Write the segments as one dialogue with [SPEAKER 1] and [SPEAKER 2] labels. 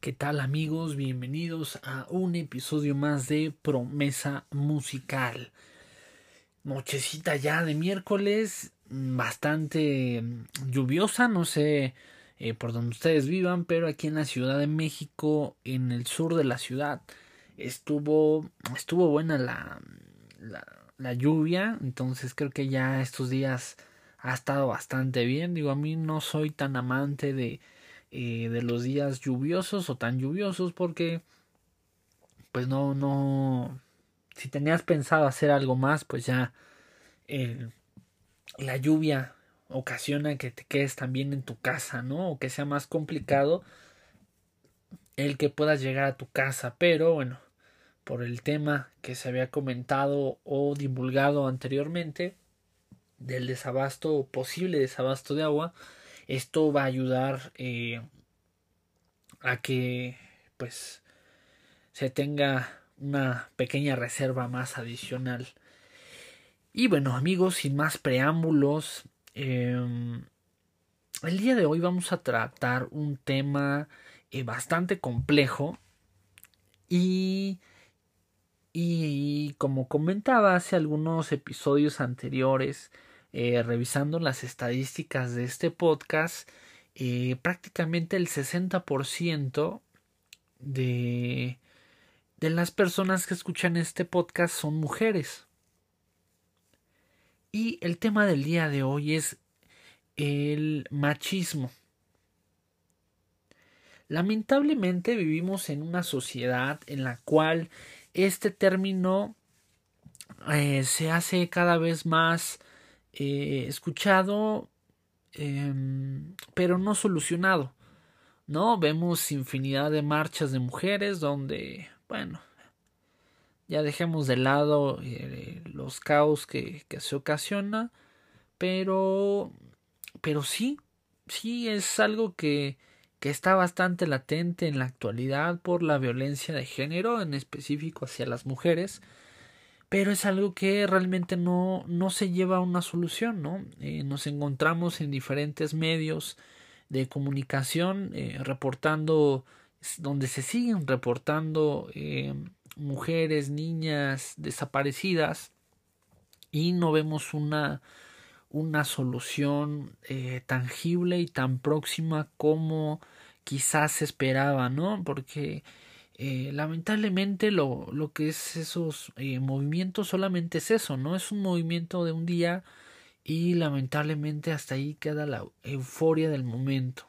[SPEAKER 1] ¿Qué tal amigos? Bienvenidos a un episodio más de Promesa Musical. Nochecita ya de miércoles, bastante mm, lluviosa, no sé eh, por donde ustedes vivan, pero aquí en la Ciudad de México, en el sur de la ciudad, estuvo, estuvo buena la, la lluvia, entonces creo que ya estos días ha estado bastante bien. Digo, a mí no soy tan amante de eh, de los días lluviosos o tan lluviosos porque pues no no si tenías pensado hacer algo más pues ya la lluvia ocasiona que te quedes también en tu casa no o que sea más complicado el que puedas llegar a tu casa pero bueno por el tema que se había comentado o divulgado anteriormente del desabasto posible desabasto de agua esto va a ayudar eh, a que pues se tenga una pequeña reserva más adicional. Y bueno amigos, sin más preámbulos, em, el día de hoy vamos a tratar un tema eh, bastante complejo y, y como comentaba hace algunos episodios anteriores, eh, revisando las estadísticas de este podcast, eh, prácticamente el 60% de, de las personas que escuchan este podcast son mujeres. Y el tema del día de hoy es el machismo. Lamentablemente vivimos en una sociedad en la cual este término eh, se hace cada vez más eh, escuchado, em, pero no solucionado. ¿No? Vemos infinidad de marchas de mujeres donde, bueno, ya dejemos de lado eh, los caos que, que, se ocasiona, pero, pero sí, sí es algo que, que está bastante latente en la actualidad por la violencia de género, en específico hacia las mujeres, pero es algo que realmente no, no se lleva a una solución, ¿no? Eh, nos encontramos en diferentes medios de comunicación eh, reportando, donde se siguen reportando eh, mujeres, niñas desaparecidas y no vemos una, una solución tangible y tan próxima como quizás se esperaba, ¿no? Porque eh, lamentablemente lo, lo, que es esos eh, movimientos solamente es eso, ¿no? Es un movimiento de un día y lamentablemente hasta ahí queda la euforia del momento,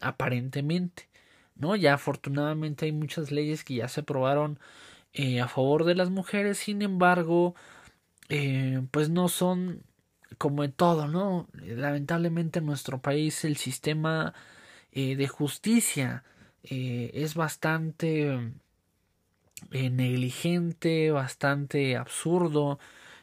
[SPEAKER 1] aparentemente, ¿no? Ya afortunadamente hay muchas leyes que ya se aprobaron eh, a favor de las mujeres, sin embargo, pues no son como en todo, ¿no? Lamentablemente en nuestro país el sistema de justicia eh, es bastante eh, negligente, bastante absurdo,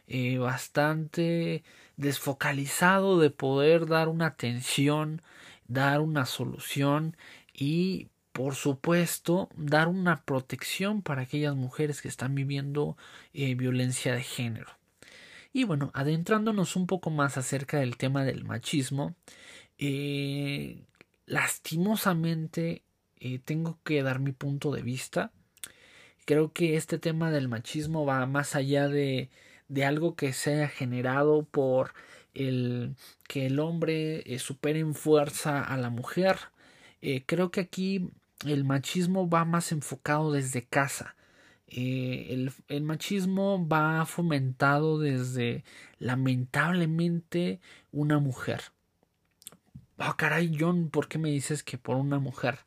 [SPEAKER 1] eh, bastante desfocalizado de poder dar una atención, dar una solución y por supuesto dar una protección para aquellas mujeres que están viviendo violencia de género. Y bueno, adentrándonos un poco más acerca del tema del machismo, lastimosamente eh, tengo que dar mi punto de vista. Creo que este tema del machismo va más allá de, de algo que sea generado por el que el hombre eh, supere en fuerza a la mujer. Eh, creo que aquí el machismo va más enfocado desde casa. el, el, machismo va fomentado desde lamentablemente una mujer. Ah, caray, John, ¿por qué me dices que por una mujer?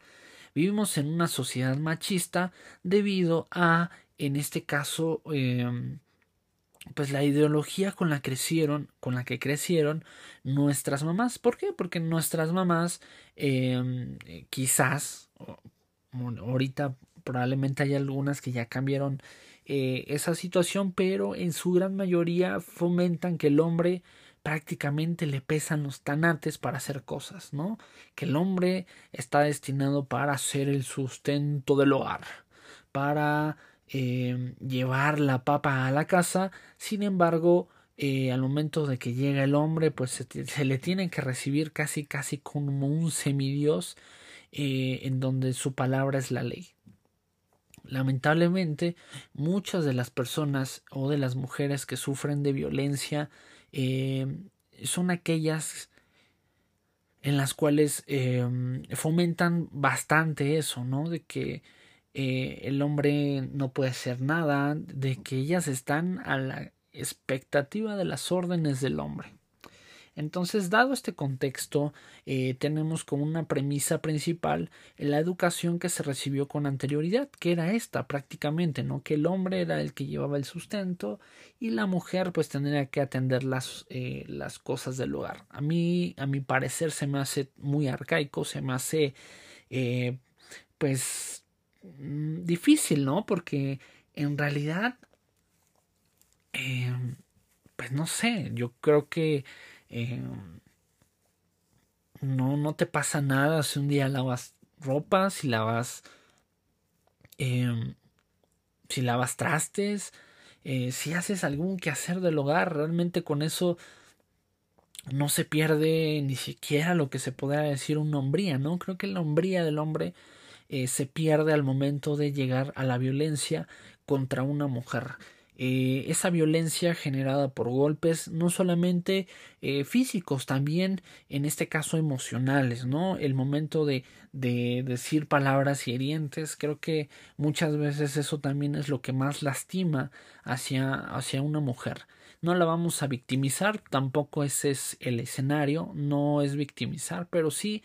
[SPEAKER 1] Vivimos en una sociedad machista debido a, en este caso, em, pues la ideología con la crecieron, con la que crecieron nuestras mamás. ¿Por qué? Porque nuestras mamás em, quizás ahorita probablemente hay algunas que ya cambiaron eh, esa situación, pero en su gran mayoría fomentan que el hombre prácticamente le pesan los tanates para hacer cosas, ¿no? Que el hombre está destinado para ser el sustento del hogar, para eh, llevar la papa a la casa, sin embargo, eh, al momento de que llega el hombre, pues se, le tiene que recibir casi casi como un semidios eh, en donde su palabra es la ley. Lamentablemente, muchas de las personas o de las mujeres que sufren de violencia eh, son aquellas en las cuales eh, fomentan bastante eso, ¿no? De que eh, el hombre no puede hacer nada, de que ellas están a la expectativa de las órdenes del hombre. Entonces, dado este contexto, eh, tenemos como una premisa principal la educación que se recibió con anterioridad, que era esta prácticamente, ¿no? Que el hombre era el que llevaba el sustento y la mujer pues tendría que atender las, eh, las cosas del hogar. A mí, a mi parecer, se me hace muy arcaico, se me hace eh, pues mm, difícil, ¿no? Porque en realidad, pues no sé, yo creo que eh, no, no te pasa nada si un día lavas ropa, si lavas, eh, si lavas trastes, eh, si haces algún quehacer del hogar, realmente con eso no se pierde ni siquiera lo que se podría decir una hombría, ¿no? Creo que la hombría del hombre se pierde al momento de llegar a la violencia contra una mujer. Eh, esa violencia generada por golpes no solamente eh, físicos también en este caso emocionales no el momento de, de decir palabras hirientes creo que muchas veces eso también es lo que más lastima hacia hacia una mujer. No la vamos a victimizar tampoco ese es el escenario no es victimizar pero sí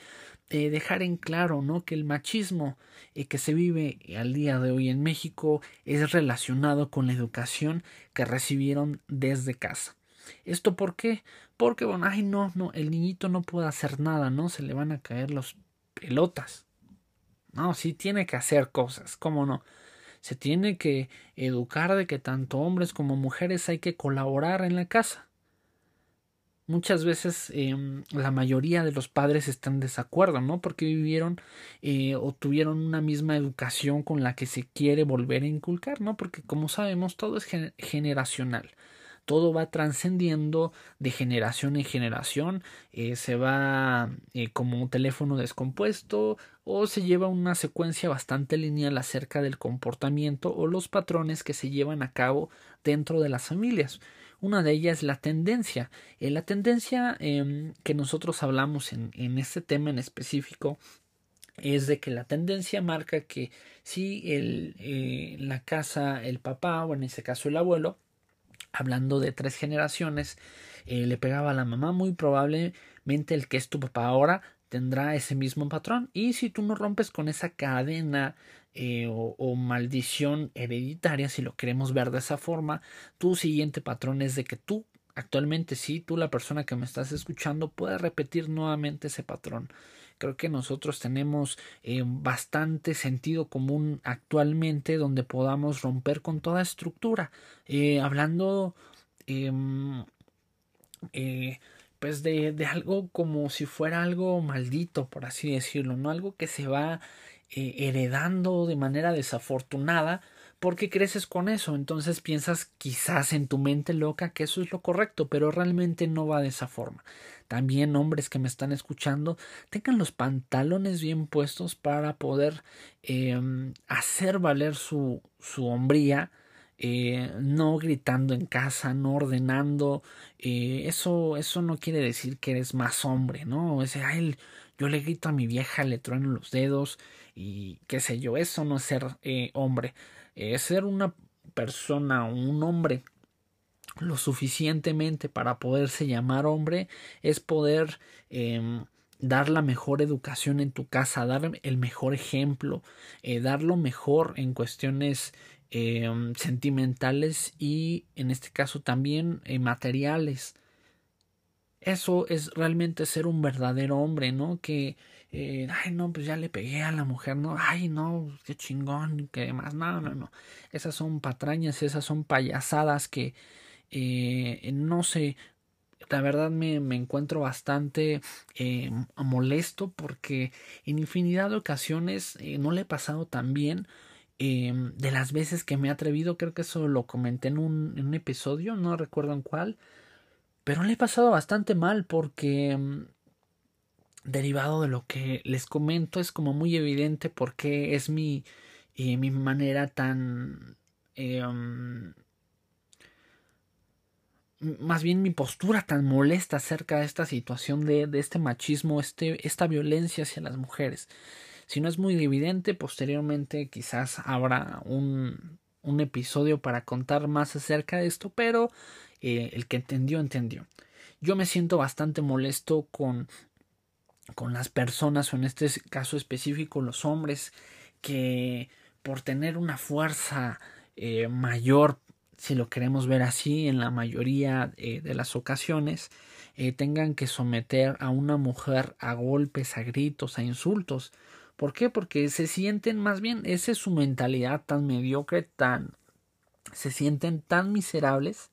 [SPEAKER 1] eh, dejar en claro ¿no? que el machismo eh, que se vive al día de hoy en México es relacionado con la educación que recibieron desde casa. ¿Esto por qué? Porque, bueno, ay, no, no, el niñito no puede hacer nada, ¿no? Se le van a caer los pelotas. No, sí tiene que hacer cosas, ¿cómo no? Se tiene que educar de que tanto hombres como mujeres hay que colaborar en la casa muchas veces em, la mayoría de los padres están en desacuerdo, ¿no? Porque vivieron eh, o tuvieron una misma educación con la que se quiere volver a inculcar, ¿no? Porque como sabemos todo es generacional. Todo va trascendiendo de generación en generación, eh, se va eh, como un teléfono descompuesto o se lleva una secuencia bastante lineal acerca del comportamiento o los patrones que se llevan a cabo dentro de las familias. Una de ellas es la tendencia. Eh, la tendencia em, que nosotros hablamos en, este tema en específico es de que la tendencia marca que si el, eh, la casa, el papá, o en este caso el abuelo, hablando de tres generaciones, eh, le pegaba a la mamá, muy probablemente el que es tu papá ahora tendrá ese mismo patrón. Y si tú no rompes con esa cadena eh, o, maldición hereditaria, si lo queremos ver de esa forma, tu siguiente patrón es de que tú, actualmente sí, tú la persona que me estás escuchando, puedes repetir nuevamente ese patrón. Creo que nosotros tenemos eh, bastante sentido común actualmente donde podamos romper con toda estructura. Eh, hablando em, pues de, de, algo como si fuera algo maldito, por así decirlo, ¿no? Algo que se va eh, heredando de manera desafortunada porque creces con eso. Entonces piensas quizás en tu mente loca que eso es lo correcto, pero realmente no va de esa forma. También hombres que me están escuchando, tengan los pantalones bien puestos para poder em, hacer valer su, su hombría. Eh, no gritando en casa, no ordenando, eh, eso, eso no quiere decir que eres más hombre, ¿no? Ese, ay, yo le grito a mi vieja, le trueno los dedos, y qué sé yo, eso no es ser eh, hombre, es ser una persona, un hombre lo suficientemente para poderse llamar hombre es poder em, dar la mejor educación en tu casa, dar el mejor ejemplo, eh, dar lo mejor en cuestiones em, sentimentales y en este caso también eh, materiales. Eso es realmente ser un verdadero hombre, ¿no? Que eh, ay, no, pues ya le pegué a la mujer, no, ay, no, qué chingón, que demás, no, no, no. Esas son patrañas, esas son payasadas que, eh, no sé, la verdad me, me encuentro bastante eh, molesto porque en infinidad de ocasiones no le he pasado tan bien. De las veces que me he atrevido, creo que eso lo comenté en un, en un episodio, no recuerdo en cuál, pero le he pasado bastante mal porque derivado de lo que les comento es como muy evidente porque es mi, eh, mi manera tan em, más bien mi postura tan molesta acerca de esta situación de, de, este machismo, este, esta violencia hacia las mujeres. Si no es muy evidente, posteriormente quizás habrá un, un episodio para contar más acerca de esto, pero eh, el que entendió, entendió. Yo me siento bastante molesto con, con las personas, o en este caso específico los hombres, que por tener una fuerza eh, mayor si lo queremos ver así, en la mayoría eh, de las ocasiones, tengan que someter a una mujer a golpes, a gritos, a insultos. ¿Por qué? Porque se sienten más bien, esa es su mentalidad tan mediocre, tan... se sienten tan miserables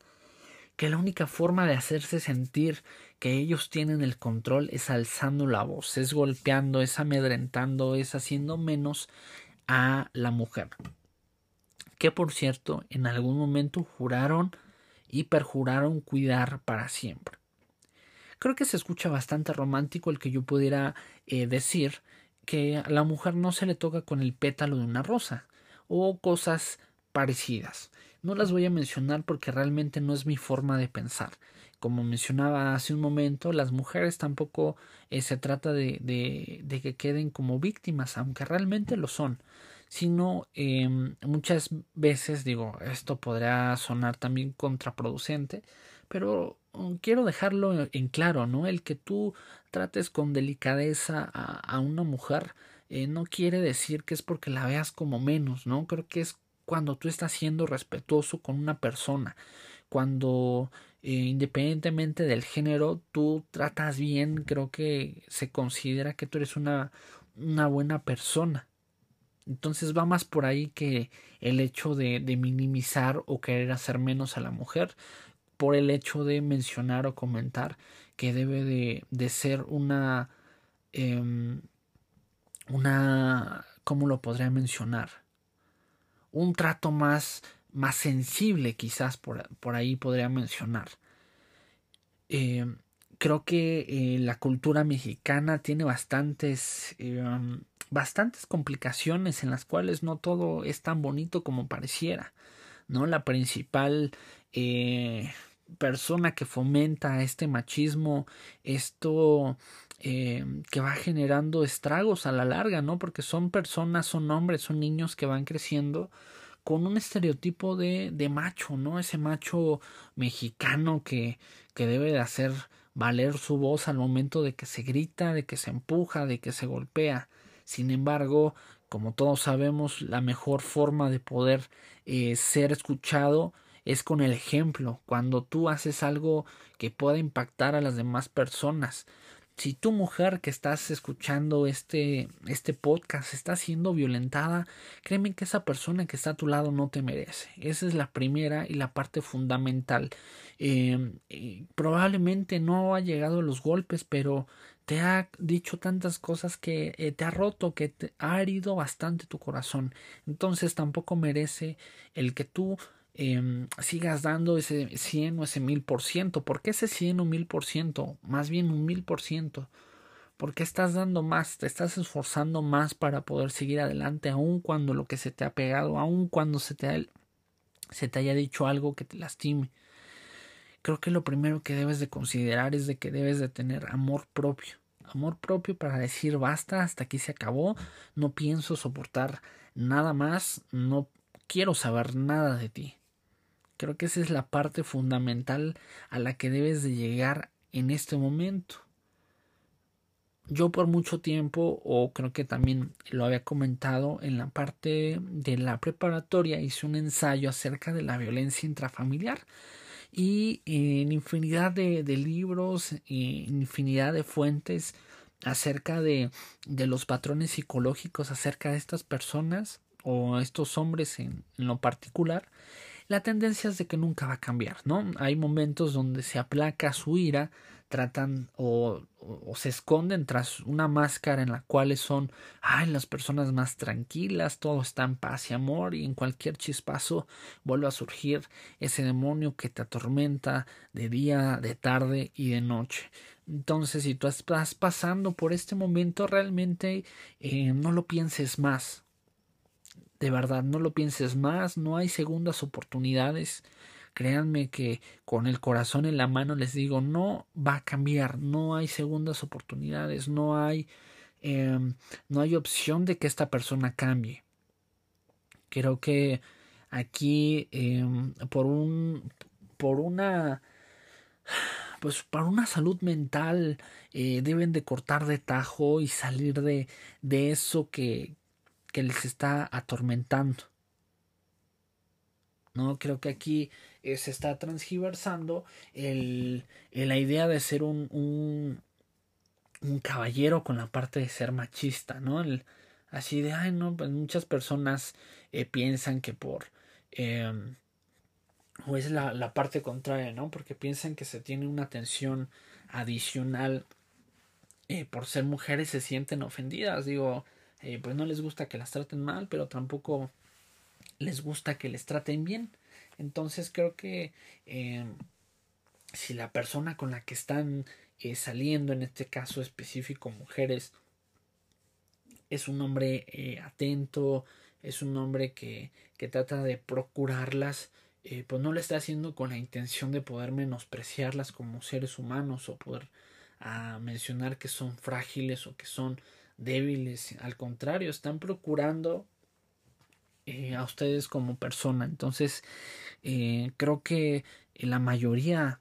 [SPEAKER 1] que la única forma de hacerse sentir que ellos tienen el control es alzando la voz, es golpeando, es amedrentando, es haciendo menos a la mujer que por cierto en algún momento juraron y perjuraron cuidar para siempre. Creo que se escucha bastante romántico el que yo pudiera eh, decir que a la mujer no se le toca con el pétalo de una rosa o cosas parecidas. No las voy a mencionar porque realmente no es mi forma de pensar. Como mencionaba hace un momento, las mujeres tampoco eh, se trata de, de, que queden como víctimas, aunque realmente lo son sino eh, muchas veces digo esto podrá sonar también contraproducente pero mm, quiero dejarlo en claro no el que tú trates con delicadeza a, a una mujer eh, no quiere decir que es porque la veas como menos no creo que es cuando tú estás siendo respetuoso con una persona cuando eh, independientemente del género tú tratas bien creo que se considera que tú eres una una buena persona. Entonces va más por ahí que el hecho de, minimizar o querer hacer menos a la mujer por el hecho de mencionar o comentar que debe de, de ser una eh, una cómo lo podría mencionar un trato más más sensible quizás por, por ahí podría mencionar. Eh, creo que eh, la cultura mexicana tiene bastantes eh, bastantes complicaciones en las cuales no todo es tan bonito como pareciera no la principal persona que fomenta este machismo esto eh, que va generando estragos a la larga no porque son personas son hombres son niños que van creciendo con un estereotipo de, de macho no ese macho mexicano que que debe de hacer valer su voz al momento de que se grita, de que se empuja, de que se golpea. Sin embargo, como todos sabemos, la mejor forma de poder eh, ser escuchado es con el ejemplo, cuando tú haces algo que pueda impactar a las demás personas si tu mujer que estás escuchando este, este podcast está siendo violentada, créeme que esa persona que está a tu lado no te merece. Esa es la primera y la parte fundamental. Eh, probablemente no ha llegado a los golpes, pero te ha dicho tantas cosas que eh, te ha roto, que te ha herido bastante tu corazón. Entonces tampoco merece el que tú eh, sigas dando ese 100 o ese 1000%. ¿Por qué ese 100 o 1000%? Más bien un 10%. Porque estás dando más, te estás esforzando más para poder seguir adelante, aun cuando lo que se te ha pegado, aun cuando se te, se te haya dicho algo que te lastime. Creo que lo primero que debes de considerar es de que debes de tener amor propio. Amor propio para decir basta, hasta aquí se acabó, no pienso soportar nada más, no quiero saber nada de ti. Creo que esa es la parte fundamental a la que debes de llegar en este momento. Yo por mucho tiempo, o creo que también lo había comentado en la parte de la preparatoria, hice un ensayo acerca de la violencia intrafamiliar y en infinidad de, de libros, en infinidad de fuentes acerca de, de los patrones psicológicos acerca de estas personas o estos hombres en lo particular, la tendencia es de que nunca va a cambiar, ¿no? Hay momentos donde se aplaca su ira, tratan o, se esconden tras una máscara en la cual son, ay, las personas más tranquilas, todo está en paz y amor y en cualquier chispazo vuelve a surgir ese demonio que te atormenta de día, de tarde y de noche. Entonces, si tú estás pasando por este momento, realmente eh, no lo pienses más. De verdad, no lo pienses más, no hay segundas oportunidades. Créanme que con el corazón en la mano les digo, no va a cambiar, no hay segundas oportunidades, no hay, eh, no hay opción de que esta persona cambie. Creo que aquí eh, por un, por una pues para una salud mental eh, deben de cortar de tajo y salir de, de eso que, que les está atormentando. ¿no? Creo que aquí eh, se está transgiversando el, la idea de ser un, un, caballero con la parte de ser machista, ¿no? El, así de, ay, no, pues muchas personas eh, piensan que por... Eh, o es la, la parte contraria, ¿no? Porque piensan que se tiene una atención adicional eh, por ser mujeres se sienten ofendidas. Digo, eh, pues no les gusta que las traten mal, pero tampoco les gusta que les traten bien. Entonces creo que eh, si la persona con la que están eh, saliendo, en este caso específico mujeres, es un hombre atento, es un hombre que, que trata de procurarlas, pues no lo está haciendo con la intención de poder menospreciarlas como seres humanos o poder a mencionar que son frágiles o que son débiles. Al contrario, están procurando eh, a ustedes como persona. Entonces, eh, creo que la mayoría,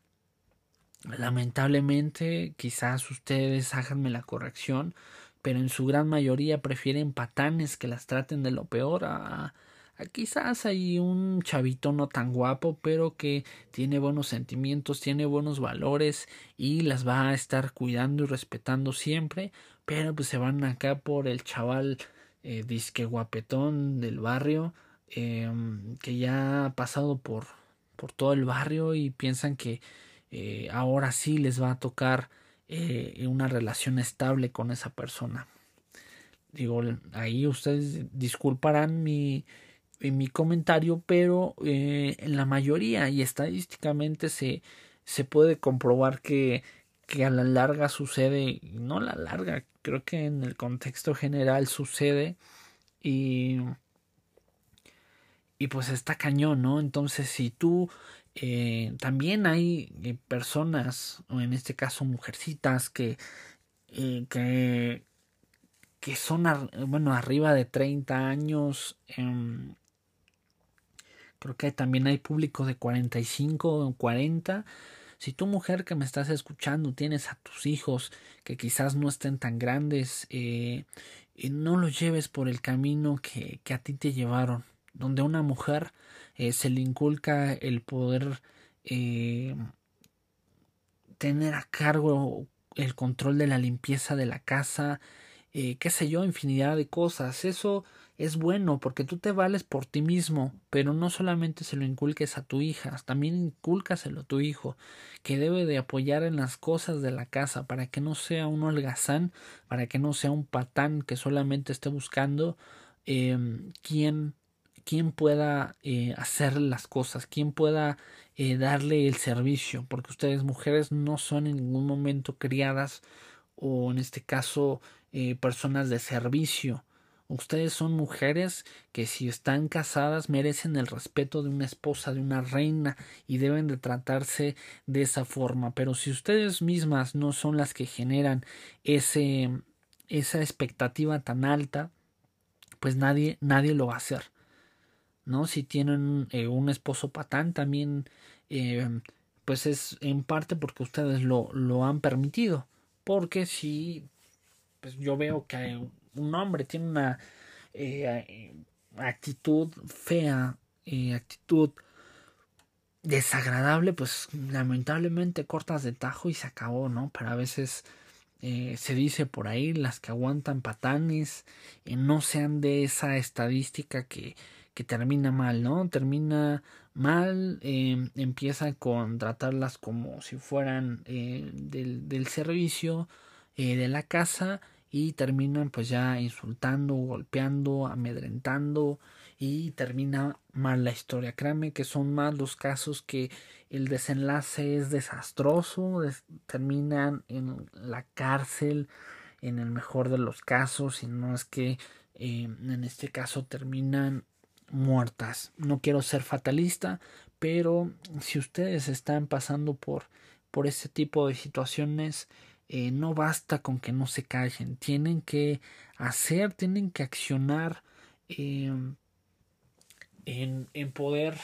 [SPEAKER 1] lamentablemente, quizás ustedes háganme la corrección, pero en su gran mayoría prefieren patanes que las traten de lo peor a, quizás hay un chavito no tan guapo, pero que tiene buenos sentimientos, tiene buenos valores y las va a estar cuidando y respetando siempre, pero pues se van acá por el chaval eh, disque guapetón del barrio eh, que ya ha pasado por, por todo el barrio y piensan que eh, ahora sí les va a tocar eh, una relación estable con esa persona. Digo, ahí ustedes disculparán mi, mi comentario, pero eh, en la mayoría y estadísticamente se, se puede comprobar que, que a la larga sucede, no a la larga, creo que en el contexto general sucede y y pues está cañón, ¿no? Entonces si tú eh, también hay eh, personas, en este caso mujercitas, que, eh, que, que son, bueno, arriba de 30 años. Eh, creo que también hay público de 45 o 40. Si tú mujer que me estás escuchando tienes a tus hijos que quizás no estén tan grandes, eh, no los lleves por el camino que, que a ti te llevaron, donde una mujer eh, se le inculca el poder eh, tener a cargo el control de la limpieza de la casa, eh, qué sé yo, infinidad de cosas. Eso es bueno porque tú te vales por ti mismo, pero no solamente se lo inculques a tu hija, también inculcaselo a tu hijo, que debe de apoyar en las cosas de la casa para que no sea un holgazán, para que no sea un patán que solamente esté buscando eh, quién quién pueda eh, hacer las cosas, quién pueda eh, darle el servicio, porque ustedes mujeres no son en ningún momento criadas o en este caso eh, personas de servicio. Ustedes son mujeres que si están casadas merecen el respeto de una esposa, de una reina y deben de tratarse de esa forma. Pero si ustedes mismas no son las que generan ese, esa expectativa tan alta, pues nadie, nadie lo va a hacer. ¿no? Si tienen eh, un esposo patán también, eh, pues es en parte porque ustedes lo, lo han permitido. Porque si pues yo veo que un hombre tiene una eh, actitud fea, actitud desagradable, pues lamentablemente cortas de tajo y se acabó, ¿no? Pero a veces se dice por ahí las que aguantan patanes no sean de esa estadística que que termina mal, ¿no? Termina mal, em, empieza con tratarlas como si fueran eh, del, del, servicio eh, de la casa y terminan pues ya insultando, golpeando, amedrentando y termina mal la historia. Créanme que son más los casos que el desenlace es desastroso, terminan en la cárcel en el mejor de los casos, y no es que eh, en este caso terminan muertas. No quiero ser fatalista, pero si ustedes están pasando por, por este tipo de situaciones, eh, no basta con que no se callen, tienen que hacer, tienen que accionar eh, en, en, poder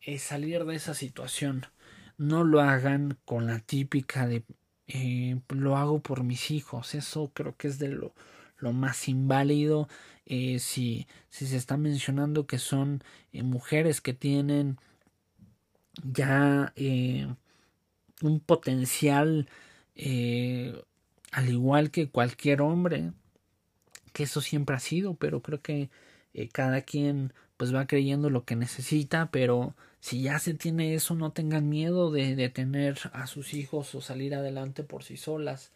[SPEAKER 1] eh, salir de esa situación. No lo hagan con la típica de lo hago por mis hijos, eso creo que es de lo, lo más inválido. si, si se está mencionando que son mujeres que tienen ya un potencial eh, al igual que cualquier hombre, que eso siempre ha sido, pero creo que eh, cada quien pues va creyendo lo que necesita, pero si ya se tiene eso, no tengan miedo de, de tener a sus hijos o salir adelante por sí solas,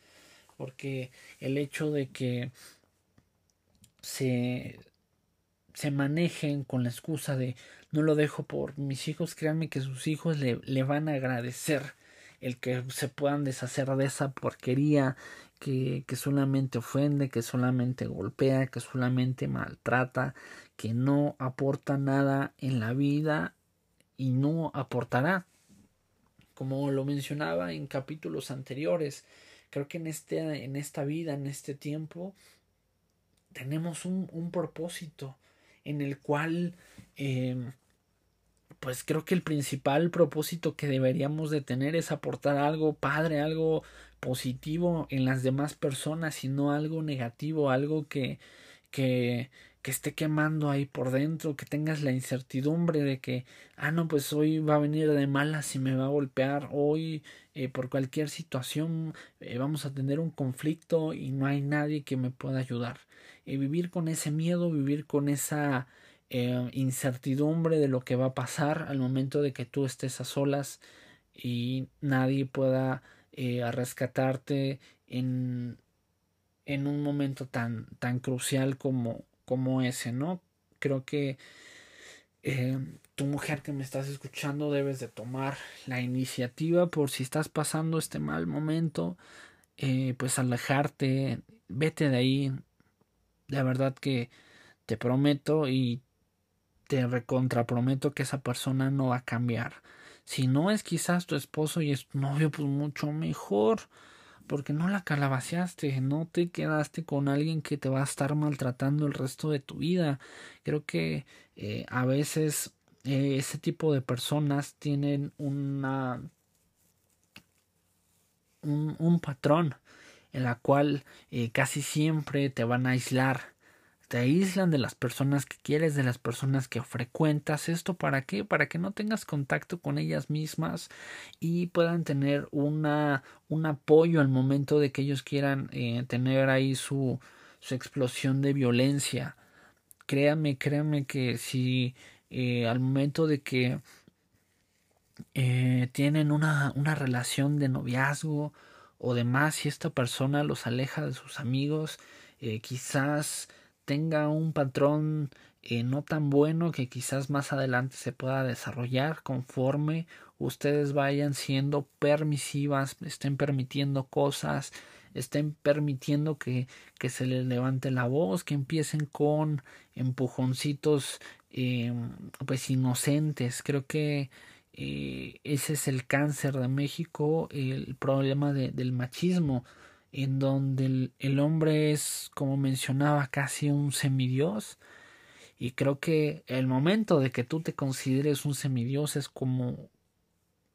[SPEAKER 1] porque el hecho de que se, se manejen con la excusa de no lo dejo por mis hijos, créanme que sus hijos le, le van a agradecer el que se puedan deshacer de esa porquería que, que solamente ofende, que solamente golpea, que solamente maltrata, que no aporta nada en la vida y no aportará. Como lo mencionaba en capítulos anteriores, creo que en, este, en esta vida, en este tiempo, tenemos un, un propósito en el cual eh, pues creo que el principal propósito que deberíamos de tener es aportar algo padre, algo positivo en las demás personas y no algo negativo, algo que, que, que esté quemando ahí por dentro, que tengas la incertidumbre de que, ah, no, pues hoy va a venir de malas y me va a golpear, hoy eh, por cualquier situación eh, vamos a tener un conflicto y no hay nadie que me pueda ayudar. Y vivir con ese miedo, vivir con esa eh, incertidumbre de lo que va a pasar al momento de que tú estés a solas y nadie pueda eh, rescatarte en, en un momento tan, tan crucial como, como ese, ¿no? Creo que eh, tu mujer que me estás escuchando debes de tomar la iniciativa por si estás pasando este mal momento, pues alejarte, vete de ahí. De verdad que te prometo y te recontraprometo que esa persona no va a cambiar. Si no es quizás tu esposo y es tu novio, pues mucho mejor. Porque no la calabaceaste, no te quedaste con alguien que te va a estar maltratando el resto de tu vida. Creo que eh, a veces eh, ese tipo de personas tienen una un, patrón en la cual eh, casi siempre te van a aislar te aíslan de las personas que quieres, de las personas que frecuentas. ¿Esto para qué? Para que no tengas contacto con ellas mismas y puedan tener una, un apoyo al momento de que ellos quieran eh, tener ahí su, su explosión de violencia. Créame, créame que si eh, al momento de que eh, tienen una, una relación de noviazgo o demás, si esta persona los aleja de sus amigos, quizás tenga un patrón eh, no tan bueno que quizás más adelante se pueda desarrollar conforme ustedes vayan siendo permisivas, estén permitiendo cosas, estén permitiendo que, que se les levante la voz, que empiecen con empujoncitos eh, pues inocentes. Creo que eh, ese es el cáncer de México, el problema de, del machismo en donde el, hombre es, como mencionaba, casi un semidios. Y creo que el momento de que tú te consideres un semidios es como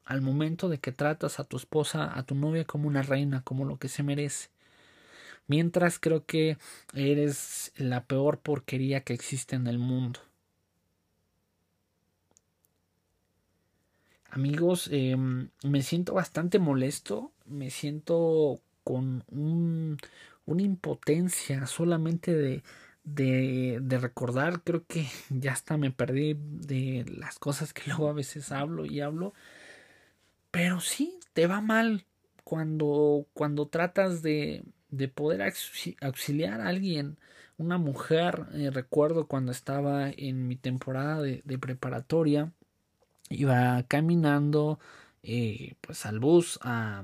[SPEAKER 1] al momento de que tratas a tu esposa, a tu novia como una reina, como lo que se merece. Mientras creo que eres la peor porquería que existe en el mundo. Amigos, em, me siento bastante molesto, me siento con un, una impotencia solamente de, de, recordar, creo que ya hasta me perdí de las cosas que luego a veces hablo y hablo. Pero sí, te va mal cuando, cuando tratas de, de poder auxiliar a alguien, una mujer, eh, recuerdo cuando estaba en mi temporada de, de preparatoria, iba caminando eh, pues al bus a,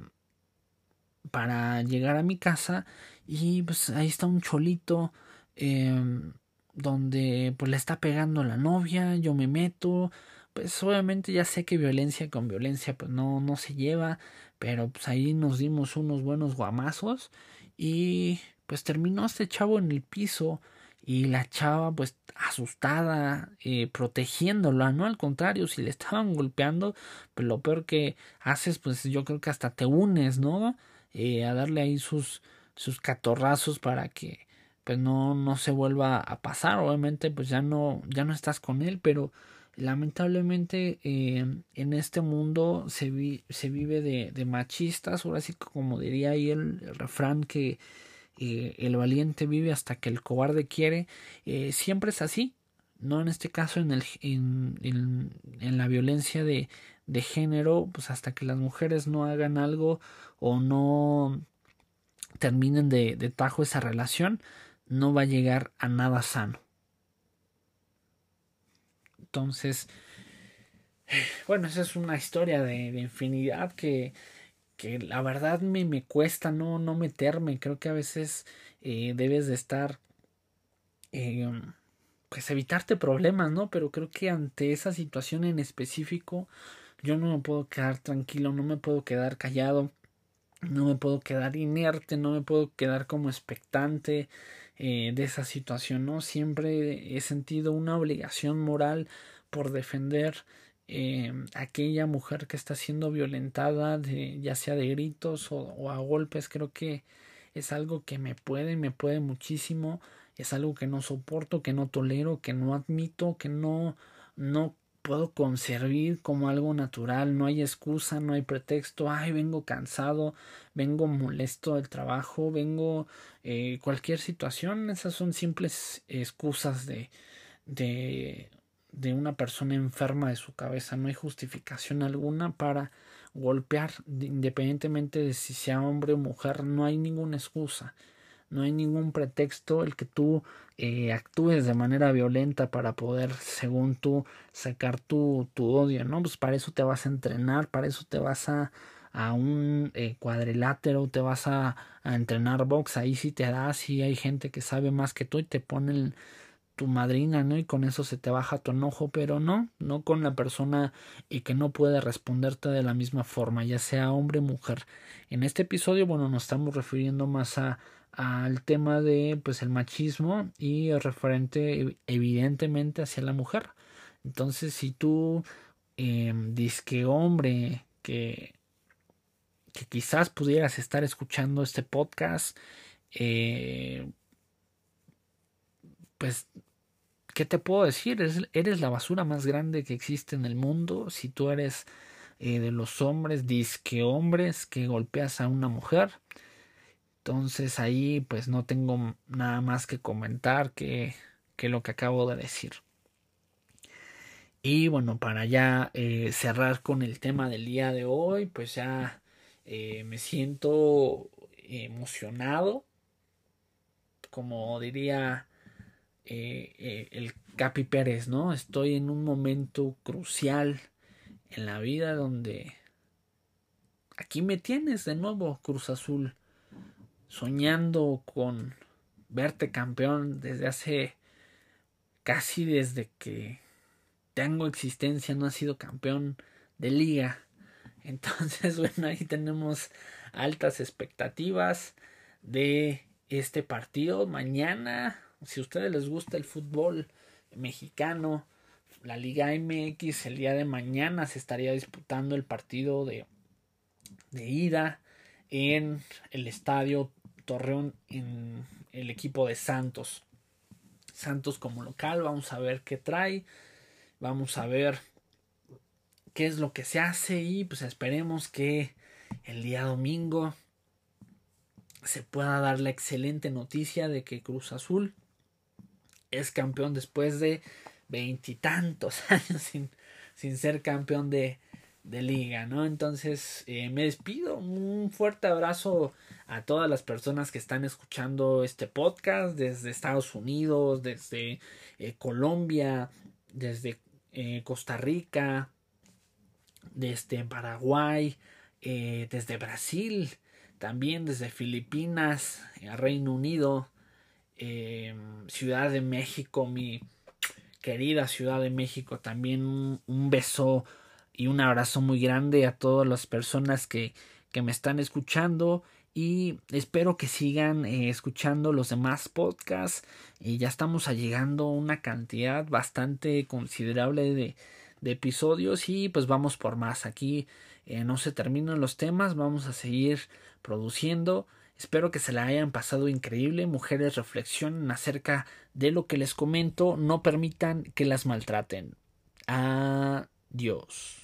[SPEAKER 1] para llegar a mi casa y pues ahí está un cholito em, donde pues le está pegando la novia, yo me meto, pues obviamente ya sé que violencia con violencia pues no, no se lleva, pero pues ahí nos dimos unos buenos guamazos y pues terminó este chavo en el piso y la chava pues asustada eh, protegiéndola no al contrario si le estaban golpeando pues lo peor que haces pues yo creo que hasta te unes no eh, a darle ahí sus sus catorrazos para que pues no no se vuelva a pasar. Obviamente pues ya no ya no estás con él pero lamentablemente eh, en este mundo se, se vive de, de, machistas. Ahora sí como diría ahí el, refrán que eh, el valiente vive hasta que el cobarde quiere eh, siempre es así no en este caso en el en, en, la violencia de, de género pues hasta que las mujeres no hagan algo o no terminen de, de tajo esa relación no va a llegar a nada sano entonces, bueno, esa es una historia de, infinidad que, que la verdad me, me cuesta no, no meterme. Creo que a veces eh, debes de estar, eh, pues evitarte problemas, ¿no? Pero creo que ante esa situación en específico, yo no me puedo quedar tranquilo, no me puedo quedar callado, no me puedo quedar inerte, no me puedo quedar como expectante. Eh, de esa situación, ¿no? Siempre he sentido una obligación moral por defender eh, aquella mujer que está siendo violentada, de, ya sea de gritos o, a golpes, creo que es algo que me puede, me puede muchísimo, es algo que no soporto, que no tolero, que no admito, que no, no puedo conservar como algo natural, no hay excusa, no hay pretexto, ay, vengo cansado, vengo molesto del trabajo, vengo eh, cualquier situación, esas son simples excusas de, de, de una persona enferma de su cabeza, no hay justificación alguna para golpear, independientemente de si sea hombre o mujer, no hay ninguna excusa no hay ningún pretexto el que tú eh, actúes de manera violenta para poder, según tú, sacar tu, tu odio, ¿no? Pues para eso te vas a entrenar, para eso te vas a, a un eh, cuadrilátero, te vas a, a, entrenar box, ahí sí te das y hay gente que sabe más que tú y te pone tu madrina, ¿no? Y con eso se te baja tu enojo, pero no, no con la persona y que no puede responderte de la misma forma, ya sea hombre o mujer. En este episodio, bueno, nos estamos refiriendo más a al tema de pues el machismo y referente evidentemente hacia la mujer. Entonces si tú eh, que hombre que que quizás pudieras estar escuchando este podcast eh, pues qué te puedo decir eres, eres, la basura más grande que existe en el mundo. Si tú eres eh, de los hombres disque hombres que golpeas a una mujer entonces ahí pues no tengo nada más que comentar que, que lo que acabo de decir. Y bueno, para ya eh, cerrar con el tema del día de hoy, pues ya eh, me siento emocionado, como diría eh, el Capi Pérez, ¿no? Estoy en un momento crucial en la vida donde aquí me tienes de nuevo, Cruz Azul soñando con verte campeón desde hace casi desde que tengo existencia no ha sido campeón de liga. Entonces bueno ahí tenemos altas expectativas de este partido. Mañana si a ustedes les gusta el fútbol mexicano la Liga MX el día de mañana se estaría disputando el partido de, de ida en el estadio Torreón en el equipo de Santos. Santos como local, vamos a ver qué trae, vamos a ver qué es lo que se hace y pues esperemos que el día domingo se pueda dar la excelente noticia de que Cruz Azul es campeón después de veintitantos años sin, sin ser campeón de, de liga, ¿no? Entonces eh, me despido, un fuerte abrazo a todas las personas que están escuchando este podcast desde Estados Unidos, desde eh, Colombia, desde eh, Costa Rica, desde Paraguay, desde Brasil, también desde Filipinas, Reino Unido, Ciudad de México, mi querida Ciudad de México, también un beso y un abrazo muy grande a todas las personas que, que me están escuchando y espero que sigan eh, escuchando los demás podcasts. Y ya estamos llegando a una cantidad bastante considerable de, de episodios y pues vamos por más. Aquí eh, no se terminan los temas vamos a seguir produciendo. Espero que se la hayan pasado increíble. Mujeres reflexionen acerca de lo que les comento. No permitan que las maltraten. Adiós